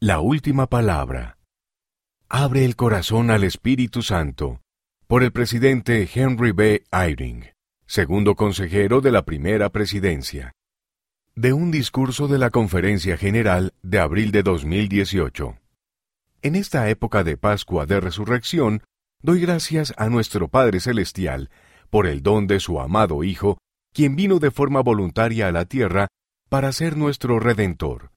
La última palabra. Abre el corazón al Espíritu Santo. Por el presidente Henry B. Eyring, segundo consejero de la primera presidencia. De un discurso de la Conferencia General de abril de 2018. En esta época de Pascua de Resurrección, doy gracias a nuestro Padre Celestial por el don de su amado Hijo, quien vino de forma voluntaria a la tierra para ser nuestro Redentor.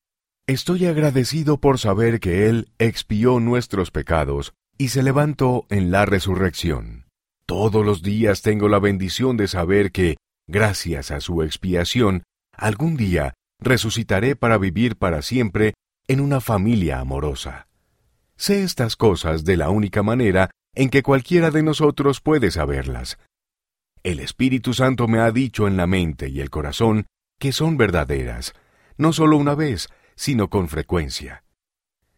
Estoy agradecido por saber que Él expió nuestros pecados y se levantó en la resurrección. Todos los días tengo la bendición de saber que, gracias a su expiación, algún día resucitaré para vivir para siempre en una familia amorosa. Sé estas cosas de la única manera en que cualquiera de nosotros puede saberlas. El Espíritu Santo me ha dicho en la mente y el corazón que son verdaderas, no solo una vez, sino con frecuencia.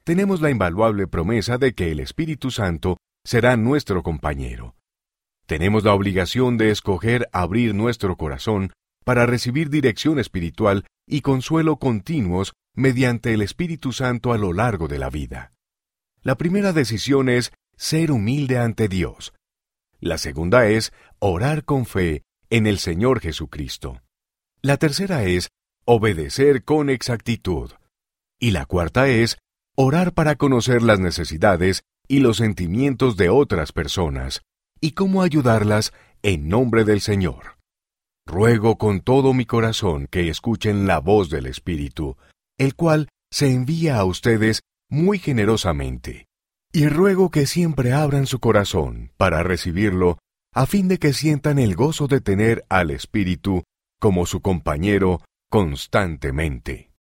Tenemos la invaluable promesa de que el Espíritu Santo será nuestro compañero. Tenemos la obligación de escoger abrir nuestro corazón para recibir dirección espiritual y consuelo continuos mediante el Espíritu Santo a lo largo de la vida. La primera decisión es ser humilde ante Dios. La segunda es orar con fe en el Señor Jesucristo. La tercera es obedecer con exactitud. Y la cuarta es orar para conocer las necesidades y los sentimientos de otras personas y cómo ayudarlas en nombre del Señor. Ruego con todo mi corazón que escuchen la voz del Espíritu, el cual se envía a ustedes muy generosamente. Y ruego que siempre abran su corazón para recibirlo, a fin de que sientan el gozo de tener al Espíritu como su compañero constantemente.